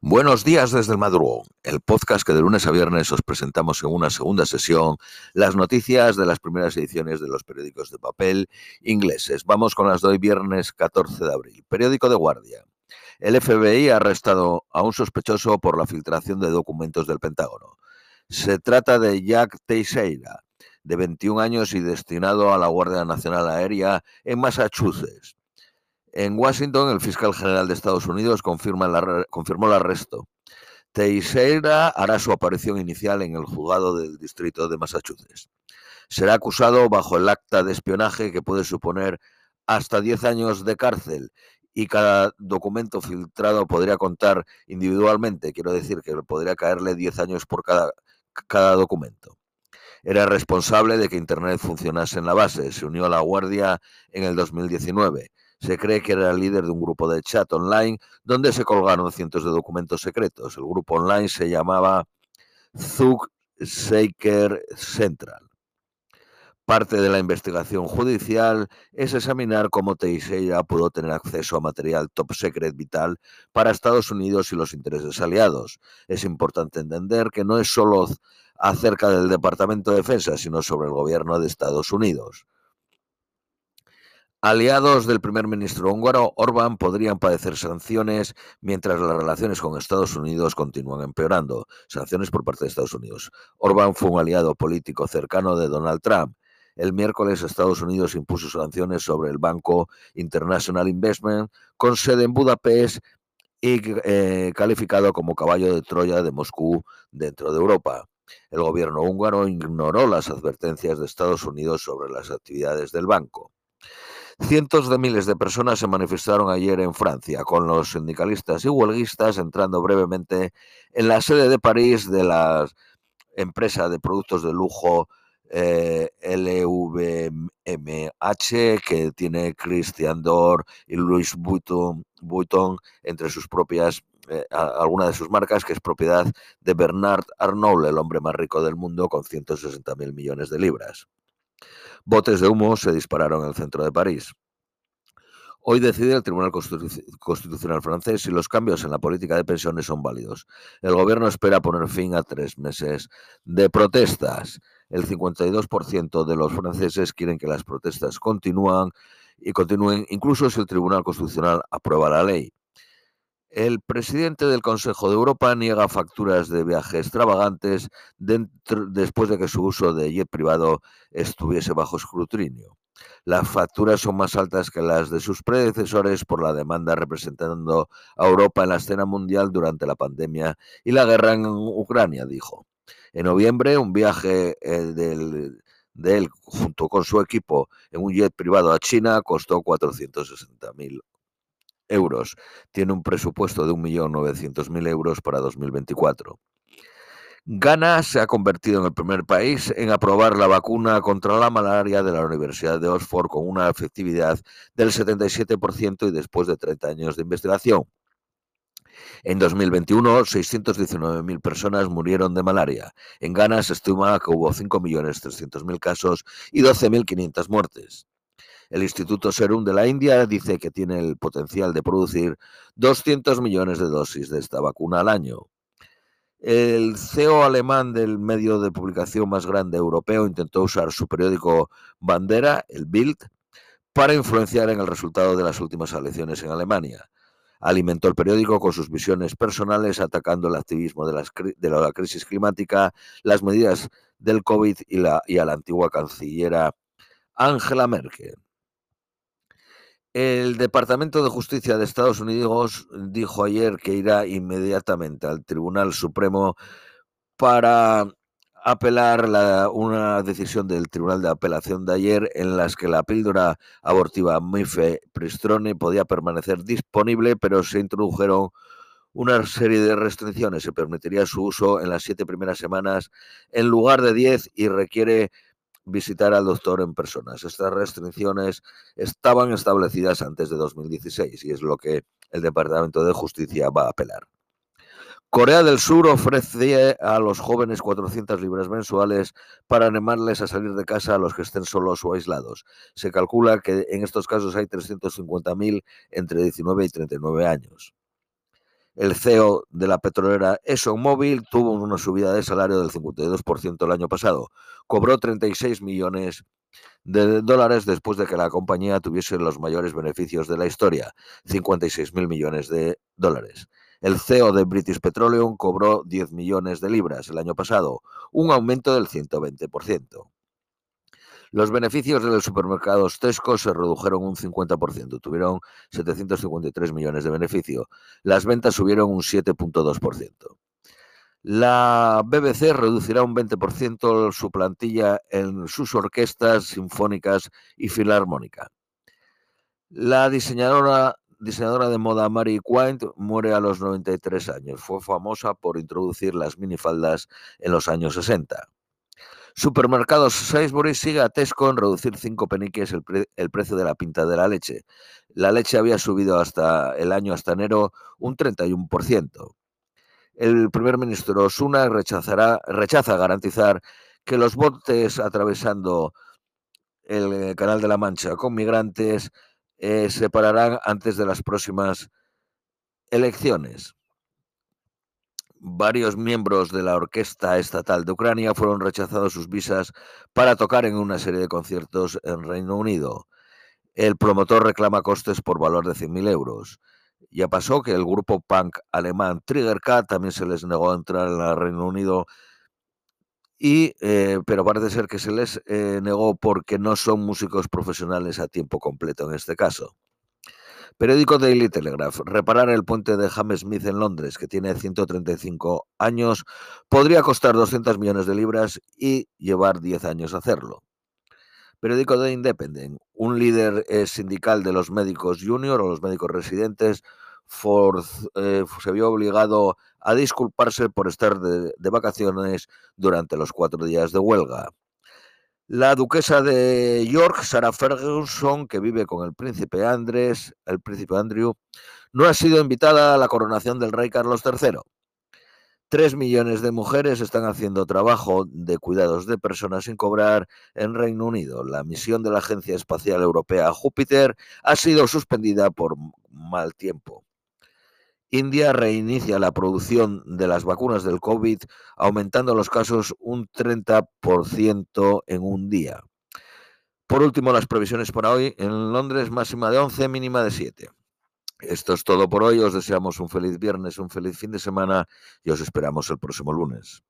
Buenos días desde el madrugón, el podcast que de lunes a viernes os presentamos en una segunda sesión las noticias de las primeras ediciones de los periódicos de papel ingleses. Vamos con las de viernes 14 de abril. Periódico de guardia. El FBI ha arrestado a un sospechoso por la filtración de documentos del Pentágono. Se trata de Jack Teixeira, de 21 años y destinado a la Guardia Nacional Aérea en Massachusetts. En Washington, el fiscal general de Estados Unidos confirmó el arresto. Teixeira hará su aparición inicial en el juzgado del distrito de Massachusetts. Será acusado bajo el acta de espionaje que puede suponer hasta 10 años de cárcel y cada documento filtrado podría contar individualmente. Quiero decir que podría caerle 10 años por cada, cada documento. Era responsable de que Internet funcionase en la base. Se unió a la Guardia en el 2019. Se cree que era el líder de un grupo de chat online donde se colgaron cientos de documentos secretos. El grupo online se llamaba Zug Shaker Central. Parte de la investigación judicial es examinar cómo Teixeira pudo tener acceso a material top secret vital para Estados Unidos y los intereses aliados. Es importante entender que no es solo acerca del Departamento de Defensa, sino sobre el gobierno de Estados Unidos. Aliados del primer ministro húngaro, Orbán podrían padecer sanciones mientras las relaciones con Estados Unidos continúan empeorando. Sanciones por parte de Estados Unidos. Orbán fue un aliado político cercano de Donald Trump. El miércoles Estados Unidos impuso sanciones sobre el Banco International Investment con sede en Budapest y eh, calificado como caballo de Troya de Moscú dentro de Europa. El gobierno húngaro ignoró las advertencias de Estados Unidos sobre las actividades del banco. Cientos de miles de personas se manifestaron ayer en Francia, con los sindicalistas y huelguistas entrando brevemente en la sede de París de la empresa de productos de lujo eh, LVMH, que tiene Christian Dior y Louis Vuitton, entre sus propias, eh, alguna de sus marcas, que es propiedad de Bernard Arnault, el hombre más rico del mundo, con 160 mil millones de libras. Botes de humo se dispararon en el centro de París. Hoy decide el Tribunal Constitucional francés si los cambios en la política de pensiones son válidos. El gobierno espera poner fin a tres meses de protestas. El 52% de los franceses quieren que las protestas continúen y continúen incluso si el Tribunal Constitucional aprueba la ley. El presidente del Consejo de Europa niega facturas de viaje extravagantes después de que su uso de jet privado estuviese bajo escrutinio. Las facturas son más altas que las de sus predecesores por la demanda representando a Europa en la escena mundial durante la pandemia y la guerra en Ucrania, dijo. En noviembre, un viaje eh, de él junto con su equipo en un jet privado a China costó 460.000 euros. Tiene un presupuesto de 1.900.000 euros para 2024. Ghana se ha convertido en el primer país en aprobar la vacuna contra la malaria de la Universidad de Oxford con una efectividad del 77% y después de 30 años de investigación. En 2021, 619.000 personas murieron de malaria. En Ghana se estima que hubo 5.300.000 casos y 12.500 muertes. El Instituto Serum de la India dice que tiene el potencial de producir 200 millones de dosis de esta vacuna al año. El CEO alemán del medio de publicación más grande europeo intentó usar su periódico bandera, el Bild, para influenciar en el resultado de las últimas elecciones en Alemania. Alimentó el periódico con sus visiones personales, atacando el activismo de, la crisis climática, las medidas del COVID y, y a la antigua cancillera Angela Merkel. El Departamento de Justicia de Estados Unidos dijo ayer que irá inmediatamente al Tribunal Supremo para apelar una decisión del Tribunal de Apelación de ayer en las que la píldora abortiva Mife Pristrone podía permanecer disponible, pero se introdujeron una serie de restricciones. Se permitiría su uso en las siete primeras semanas en lugar de diez y requiere visitar al doctor en personas. Estas restricciones estaban establecidas antes de 2016 y es lo que el Departamento de Justicia va a apelar. Corea del Sur ofrece a los jóvenes 400 libras mensuales para animarles a salir de casa a los que estén solos o aislados. Se calcula que en estos casos hay 350.000 entre 19 y 39 años. El CEO de la petrolera ExxonMobil tuvo una subida de salario del 52% el año pasado. Cobró 36 millones de dólares después de que la compañía tuviese los mayores beneficios de la historia, 56 mil millones de dólares. El CEO de British Petroleum cobró 10 millones de libras el año pasado, un aumento del 120%. Los beneficios de los supermercados Tesco se redujeron un 50%, tuvieron 753 millones de beneficio. Las ventas subieron un 7.2%. La BBC reducirá un 20% su plantilla en sus orquestas sinfónicas y filarmónica. La diseñadora, diseñadora de moda Mary Quant muere a los 93 años. Fue famosa por introducir las minifaldas en los años 60. Supermercados Sainsbury sigue a Tesco en reducir 5 peniques el, precio de la pinta de la leche. La leche había subido hasta el año hasta enero un 31%. El primer ministro Osuna rechazará, rechaza garantizar que los botes atravesando el Canal de la Mancha con migrantes eh, se pararán antes de las próximas elecciones varios miembros de la Orquesta Estatal de Ucrania fueron rechazados sus visas para tocar en una serie de conciertos en Reino Unido. El promotor reclama costes por valor de 100.000 euros. Ya pasó que el grupo punk alemán Trigger Cat también se les negó entrar en el Reino Unido, y, eh, pero parece ser que se les eh, negó porque no son músicos profesionales a tiempo completo en este caso. Periódico Daily Telegraph. Reparar el puente de Hammersmith en Londres, que tiene 135 años, podría costar 200 millones de libras y llevar 10 años hacerlo. Periódico The Independent. Un líder eh, sindical de los médicos junior o los médicos residentes eh, se vio obligado a disculparse por estar de vacaciones durante los cuatro días de huelga. La duquesa de York, Sarah Ferguson, que vive con el príncipe Andrés, el príncipe Andrew, no ha sido invitada a la coronación del rey Carlos III. Tres millones de mujeres están haciendo trabajo de cuidados de personas sin cobrar en Reino Unido. La misión de la Agencia Espacial Europea Júpiter ha sido suspendida por mal tiempo. India reinicia la producción de las vacunas del COVID, aumentando los casos un 30% en un día. Por último, las previsiones para hoy. En Londres, máxima de 11, mínima de 7. Esto es todo por hoy. Os deseamos un feliz viernes, un feliz fin de semana y os esperamos el próximo lunes.